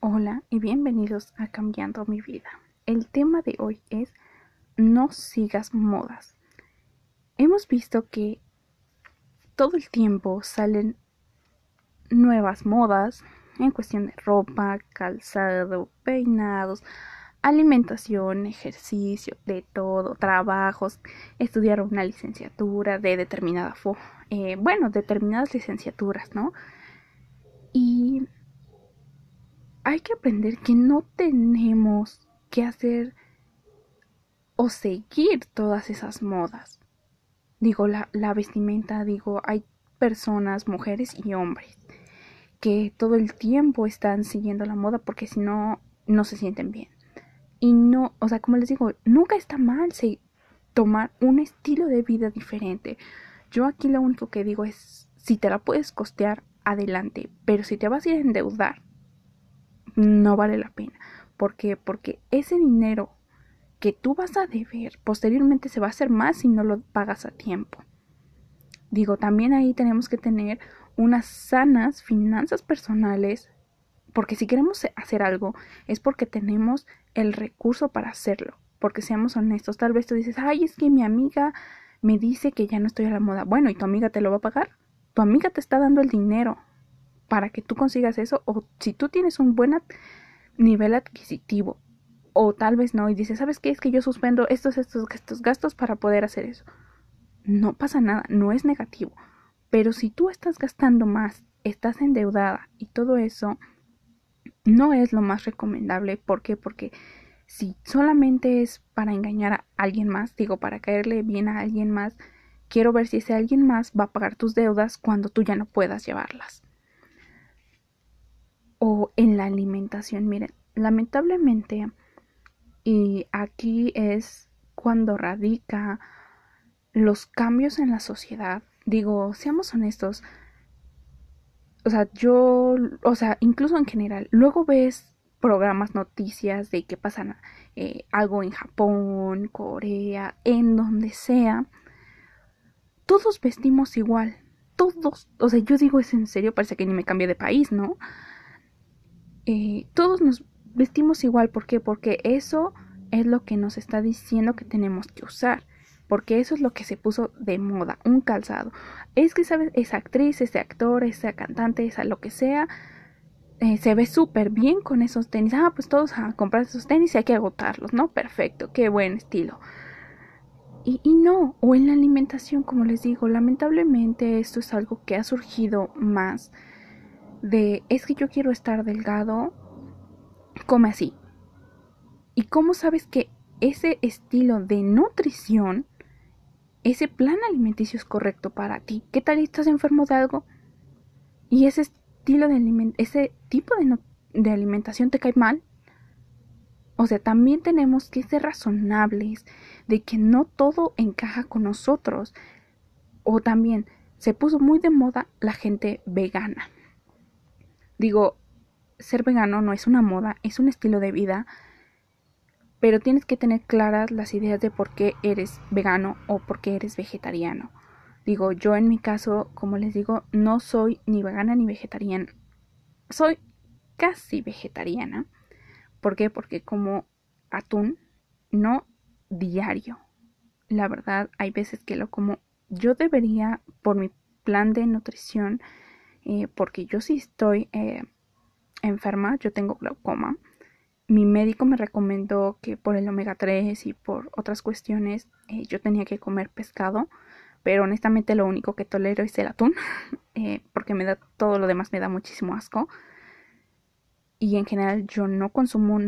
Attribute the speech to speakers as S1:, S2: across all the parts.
S1: Hola y bienvenidos a Cambiando mi vida. El tema de hoy es no sigas modas. Hemos visto que todo el tiempo salen nuevas modas en cuestión de ropa, calzado, peinados, alimentación, ejercicio, de todo, trabajos, estudiar una licenciatura de determinada, eh, bueno, determinadas licenciaturas, ¿no? Y hay que aprender que no tenemos que hacer o seguir todas esas modas. Digo, la, vestimenta, digo, hay personas, mujeres y hombres, que todo el tiempo están siguiendo la moda porque si no, no se sienten bien. Y no, o sea, como les digo, nunca está mal tomar un estilo de vida diferente. Yo aquí lo único que digo es, si te la puedes costear, adelante, pero si te vas a ir a endeudar, no vale la pena. ¿Por qué? Porque ese dinero que tú vas a deber posteriormente se va a hacer más si no lo pagas a tiempo. Digo, también ahí tenemos que tener unas sanas finanzas personales, porque si queremos hacer algo es porque tenemos el recurso para hacerlo. Porque seamos honestos, tal vez tú dices, ay, es que mi amiga me dice que ya no estoy a la moda. Bueno, ¿y tu amiga te lo va a pagar? Tu amiga te está dando el dinero para que tú consigas eso o si tú tienes un buen nivel adquisitivo o tal vez no y dices, ¿sabes qué? Es que yo suspendo estos, estos, estos gastos para poder hacer eso. No pasa nada, no es negativo. Pero si tú estás gastando más, estás endeudada y todo eso, no es lo más recomendable. ¿Por qué? Porque si solamente es para engañar a alguien más, digo, para caerle bien a alguien más, quiero ver si ese alguien más va a pagar tus deudas cuando tú ya no puedas llevarlas o en la alimentación. Miren, lamentablemente, y aquí es cuando radica los cambios en la sociedad. Digo, seamos honestos. O sea, yo, o sea, incluso en general, luego ves programas, noticias de que pasan eh, algo en Japón, Corea, en donde sea. Todos vestimos igual. Todos, o sea, yo digo es en serio, parece que ni me cambié de país, ¿no? Eh, todos nos vestimos igual. ¿Por qué? Porque eso es lo que nos está diciendo que tenemos que usar. Porque eso es lo que se puso de moda, un calzado. Es que, ¿sabes? Esa actriz, ese actor, esa cantante, esa lo que sea, eh, se ve súper bien con esos tenis. Ah, pues todos a comprar esos tenis y hay que agotarlos, ¿no? Perfecto, qué buen estilo. Y, y, no, o en la alimentación, como les digo, lamentablemente esto es algo que ha surgido más de es que yo quiero estar delgado, come así. ¿Y cómo sabes que ese estilo de nutrición, ese plan alimenticio es correcto para ti? ¿Qué tal estás enfermo de algo? Y ese estilo de ese tipo de, de alimentación te cae mal. O sea, también tenemos que ser razonables de que no todo encaja con nosotros. O también se puso muy de moda la gente vegana. Digo, ser vegano no es una moda, es un estilo de vida, pero tienes que tener claras las ideas de por qué eres vegano o por qué eres vegetariano. Digo, yo en mi caso, como les digo, no soy ni vegana ni vegetariana. Soy casi vegetariana. ¿Por qué? Porque como atún, no diario. La verdad, hay veces que lo como. Yo debería, por mi plan de nutrición, eh, porque yo sí estoy eh, enferma, yo tengo glaucoma. Mi médico me recomendó que por el omega 3 y por otras cuestiones eh, yo tenía que comer pescado, pero honestamente lo único que tolero es el atún, porque me da todo lo demás me da muchísimo asco. Y en general yo no consumo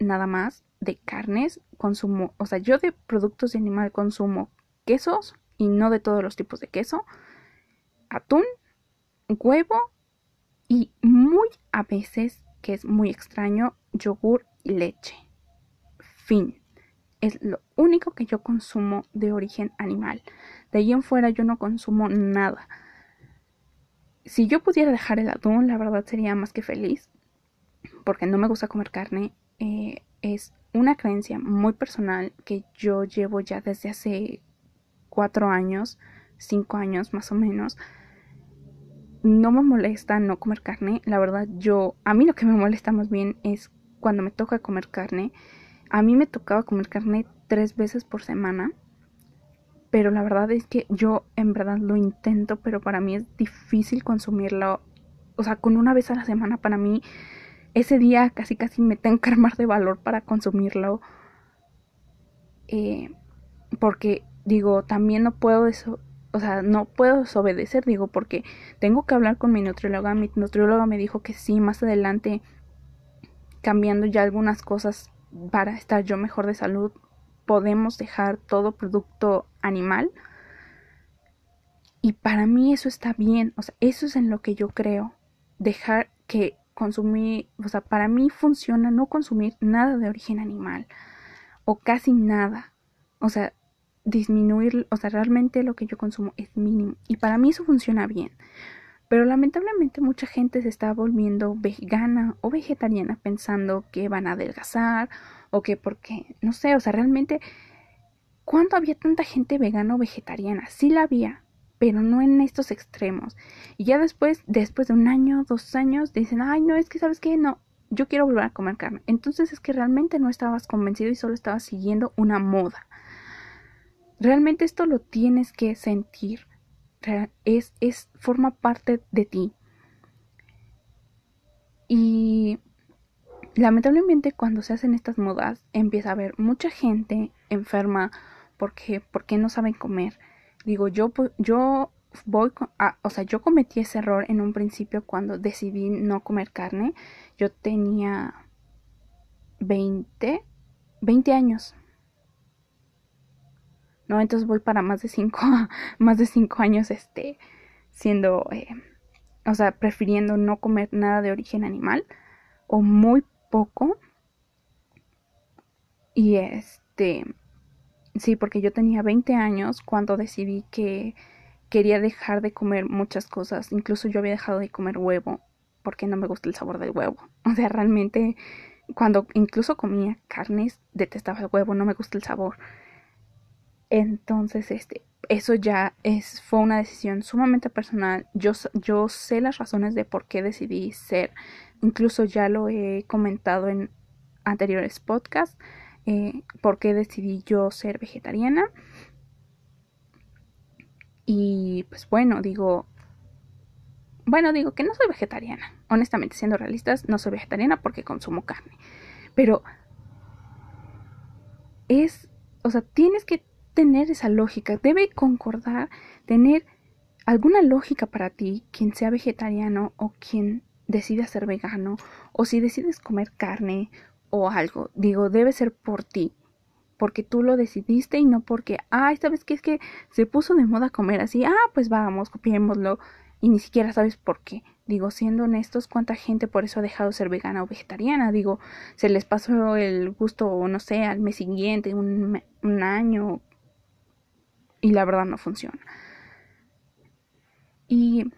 S1: nada más de carnes, consumo, o sea, yo de productos de animal consumo quesos y no de todos los tipos de queso, atún huevo y muy a veces, que es muy extraño, yogur y leche. Fin. Es lo único que yo consumo de origen animal. De ahí en fuera yo no consumo nada. Si yo pudiera dejar el atún, la verdad sería más que feliz. Porque no me gusta comer carne. Eh, es una creencia muy personal que yo llevo ya desde hace cuatro años, cinco años más o menos no me molesta no comer carne. La verdad, yo, a mí lo que me molesta más bien es cuando me toca comer carne. A mí me tocaba comer carne tres veces por semana. Pero la verdad es que yo en verdad lo intento, pero para mí es difícil consumirlo. O sea, con una vez a la semana para mí, ese día casi casi me tengo que armar de valor para consumirlo. Eh, porque digo, también no puedo eso, o sea, no puedo desobedecer, digo, porque tengo que hablar con mi nutrióloga. Mi nutrióloga me dijo que sí, más adelante, cambiando ya algunas cosas para estar yo mejor de salud, podemos dejar todo producto animal. Y para mí eso está bien, o sea, eso es en lo que yo creo. Dejar que consumir, o sea, para mí funciona no consumir nada de origen animal o casi nada. O sea, disminuir, o sea, realmente lo que yo consumo es mínimo. Y para mí eso funciona bien. Pero lamentablemente mucha gente se está volviendo vegana o vegetariana pensando que van a adelgazar o que porque, no sé, o sea, realmente, ¿cuándo había tanta gente vegana o vegetariana? Sí la había, pero no en estos extremos. Y ya después, después de un año, dos años, dicen, ay, no, es que sabes qué, no, yo quiero volver a comer carne. Entonces es que realmente no estabas convencido y solo estabas siguiendo una moda. Realmente esto lo tienes que sentir. Es, forma parte de ti. Y lamentablemente cuando se hacen estas modas empieza a haber mucha gente enferma porque, porque no saben comer. Digo, yo, yo voy, a, o sea, yo cometí ese error en un principio cuando decidí no comer carne. Yo tenía 20, 20 años. ¿No? Entonces voy para más de cinco, más de cinco años, este, siendo, eh, o sea, prefiriendo no comer nada de origen animal o muy poco. Y este, sí, porque yo tenía 20 años cuando decidí que quería dejar de comer muchas cosas. Incluso yo había dejado de comer huevo porque no me gusta el sabor del huevo. O sea, realmente cuando incluso comía carnes detestaba el huevo, no me gusta el sabor. Entonces, este, eso ya es, fue una decisión sumamente personal. Yo, yo sé las razones de por qué decidí ser. Incluso ya lo he comentado en anteriores podcasts. Eh, por qué decidí yo ser vegetariana. Y pues bueno, digo. Bueno, digo que no soy vegetariana. Honestamente, siendo realistas, no soy vegetariana porque consumo carne. Pero es. O sea, tienes que tener esa lógica, debe concordar, tener alguna lógica para ti, quien sea vegetariano o quien decida ser vegano, o si decides comer carne o algo, digo, debe ser por ti, porque tú lo decidiste y no porque, ay, ¿sabes qué? Es que se puso de moda comer así, ah, pues vamos, copiémoslo, y ni siquiera sabes por qué. Digo, siendo honestos, ¿cuánta gente por eso ha dejado de ser vegana o vegetariana? Digo, se les pasó el gusto, no sé, al mes siguiente, un, un año, y la verdad no funciona. Y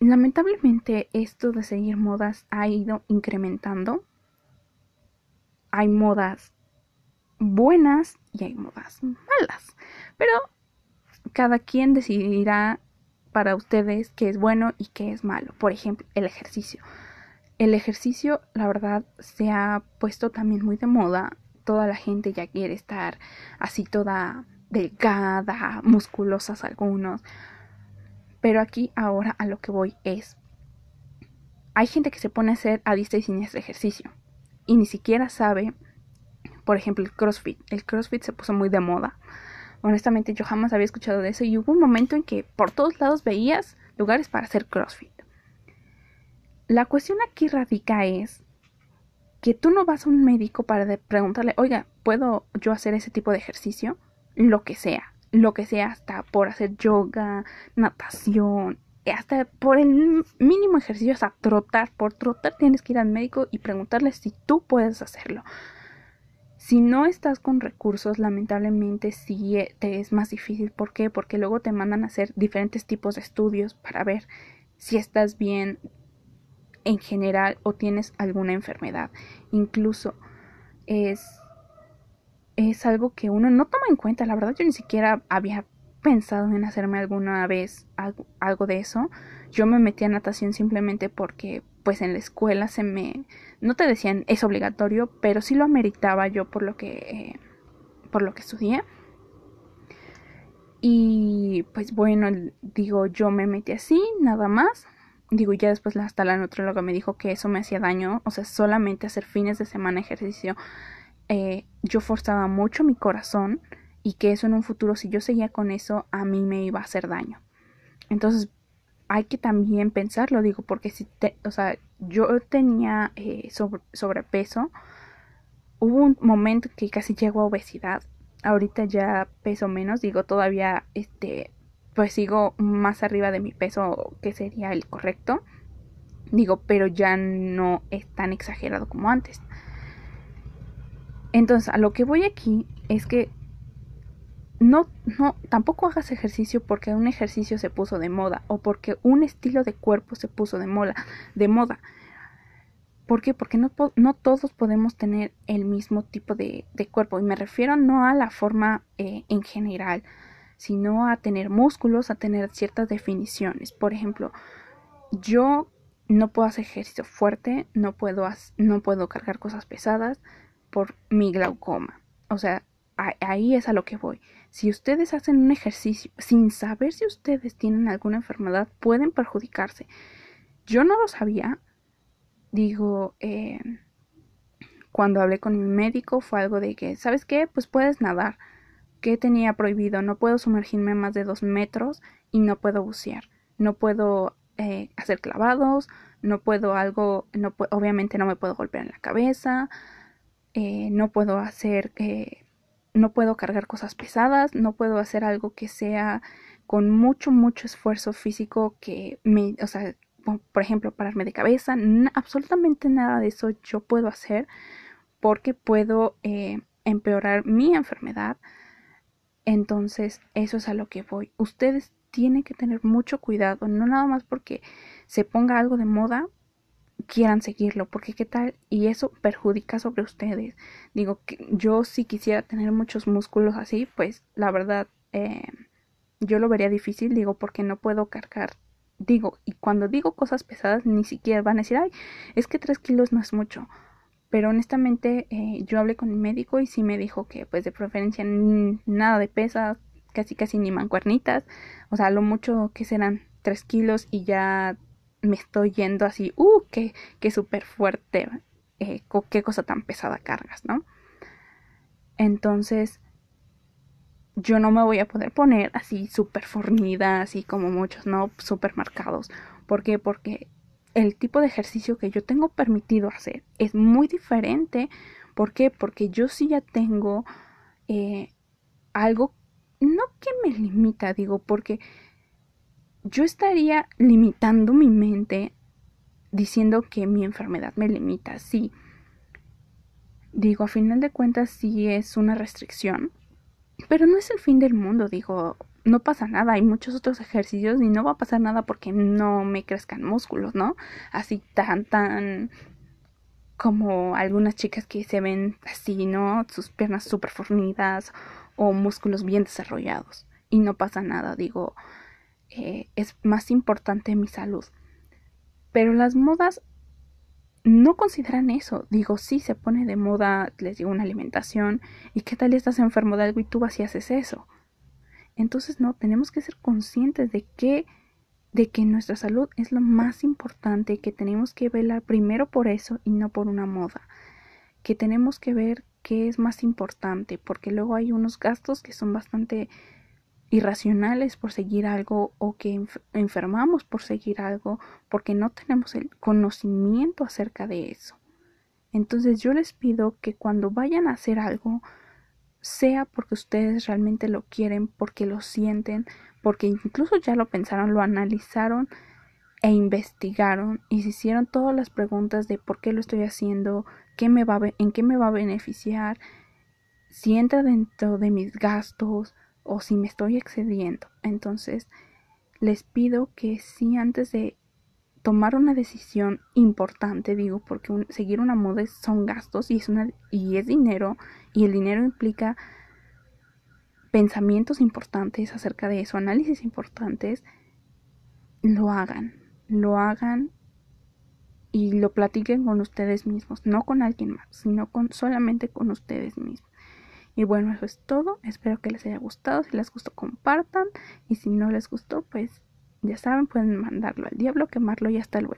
S1: lamentablemente esto de seguir modas ha ido incrementando. Hay modas buenas y hay modas malas. Pero cada quien decidirá para ustedes qué es bueno y qué es malo. Por ejemplo, el ejercicio. El ejercicio, la verdad, se ha puesto también muy de moda. Toda la gente ya quiere estar así toda delgada, musculosas algunos. Pero aquí ahora a lo que voy es, hay gente que se pone a hacer a diestra y siniestra ejercicio y ni siquiera sabe, por ejemplo, el CrossFit. El CrossFit se puso muy de moda. Honestamente yo jamás había escuchado de eso y hubo un momento en que por todos lados veías lugares para hacer CrossFit. La cuestión aquí radica es que tú no vas a un médico para preguntarle, oiga, ¿puedo yo hacer ese tipo de ejercicio? Lo que sea, lo que sea, hasta por hacer yoga, natación, hasta por el mínimo ejercicio, hasta trotar, por trotar tienes que ir al médico y preguntarle si tú puedes hacerlo. Si no estás con recursos, lamentablemente sí eh, te es más difícil. ¿Por qué? Porque luego te mandan a hacer diferentes tipos de estudios para ver si estás bien en general o tienes alguna enfermedad. Incluso es es algo que uno no toma en cuenta. La verdad yo ni siquiera había pensado en hacerme alguna vez algo, de eso. Yo me metí a natación simplemente porque pues en la escuela se me no te decían es obligatorio, pero sí lo ameritaba yo por lo que eh, por lo que estudié. Y pues bueno, digo, yo me metí así, nada más. Digo, ya después hasta la nutróloga me dijo que eso me hacía daño, o sea, solamente hacer fines de semana ejercicio. Eh, yo forzaba mucho mi corazón y que eso en un futuro, si yo seguía con eso, a mí me iba a hacer daño. Entonces, hay que también pensarlo, digo, porque si, te, o sea, yo tenía eh, sobrepeso, hubo un momento que casi llegó a obesidad, ahorita ya peso menos, digo, todavía, este, pues sigo más arriba de mi peso que sería el correcto, digo, pero ya no es tan exagerado como antes. Entonces, a lo que voy aquí es que no, no, tampoco hagas ejercicio porque un ejercicio se puso de moda o porque un estilo de cuerpo se puso de moda. De moda. ¿Por qué? Porque no, no todos podemos tener el mismo tipo de, cuerpo. Y me refiero no a la forma eh, en general, sino a tener músculos, a tener ciertas definiciones. Por ejemplo, yo no puedo hacer ejercicio fuerte, no puedo, no puedo cargar cosas pesadas por mi glaucoma. O sea, ahí es a lo que voy. Si ustedes hacen un ejercicio sin saber si ustedes tienen alguna enfermedad, pueden perjudicarse. Yo no lo sabía. Digo, eh, cuando hablé con mi médico fue algo de que, ¿sabes qué? Pues puedes nadar. ¿Qué tenía prohibido? No puedo sumergirme más de dos metros y no puedo bucear. No puedo eh, hacer clavados, no puedo algo, obviamente no me puedo golpear en la cabeza, eh, no puedo hacer no puedo cargar cosas pesadas, no puedo hacer algo que sea con mucho, mucho esfuerzo físico que me, o sea, por ejemplo, pararme de cabeza, absolutamente nada de eso yo puedo hacer porque puedo eh, empeorar mi enfermedad. Entonces, eso es a lo que voy. Ustedes tienen que tener mucho cuidado, no nada más porque se ponga algo de moda, quieran seguirlo, porque qué tal y eso perjudica sobre ustedes. Digo que yo si quisiera tener muchos músculos así, pues la verdad eh, yo lo vería difícil, digo, porque no puedo cargar. Digo, y cuando digo cosas pesadas, ni siquiera van a decir, ay, es que tres kilos no es mucho. Pero honestamente, eh, yo hablé con mi médico y sí me dijo que, pues, de preferencia, nada de pesas, casi casi ni mancuernitas. O sea, lo mucho que serán tres kilos y ya me estoy yendo así, uh, qué, qué súper fuerte, eh, qué cosa tan pesada cargas, ¿no? Entonces, yo no me voy a poder poner así súper fornida, así como muchos, ¿no? Súper marcados. ¿Por qué? Porque el tipo de ejercicio que yo tengo permitido hacer es muy diferente. ¿Por qué? Porque yo sí ya tengo eh, algo, no que me limita, digo, porque yo estaría limitando mi mente diciendo que mi enfermedad me limita. Sí, digo, a final de cuentas sí es una restricción, pero no es el fin del mundo, digo, no pasa nada, hay muchos otros ejercicios y no va a pasar nada porque no me crezcan músculos, ¿no? Así tan, tan como algunas chicas que se ven así, ¿no? Sus piernas súper fornidas o músculos bien desarrollados. Y no pasa nada, digo, eh, es más importante mi salud. Pero las modas no consideran eso. Digo, sí, se pone de moda, les digo, una alimentación. ¿Y qué tal estás enfermo de algo y tú vas y haces eso? Entonces, no, tenemos que ser conscientes de que, de que nuestra salud es lo más importante, que tenemos que velar primero por eso y no por una moda. Que tenemos que ver qué es más importante, porque luego hay unos gastos que son bastante irracionales por seguir algo o que enfermamos por seguir algo porque no tenemos el conocimiento acerca de eso. Entonces yo les pido que cuando vayan a hacer algo, sea porque ustedes realmente lo quieren, porque lo sienten, porque incluso ya lo pensaron, lo analizaron e investigaron y se hicieron todas las preguntas de por qué lo estoy haciendo, qué me va en qué me va a beneficiar, si entra dentro de mis gastos, o si me estoy excediendo. Entonces, les pido que si antes de tomar una decisión importante, digo, porque seguir una moda son gastos y es, una, y es dinero, y el dinero implica pensamientos importantes acerca de eso, análisis importantes, lo hagan, lo hagan y lo platiquen con ustedes mismos, no con alguien más, sino con solamente con ustedes mismos. Y bueno, eso es todo. Espero que les haya gustado. Si les gustó, compartan. Y si no les gustó, pues ya saben, pueden mandarlo al diablo, quemarlo y hasta luego.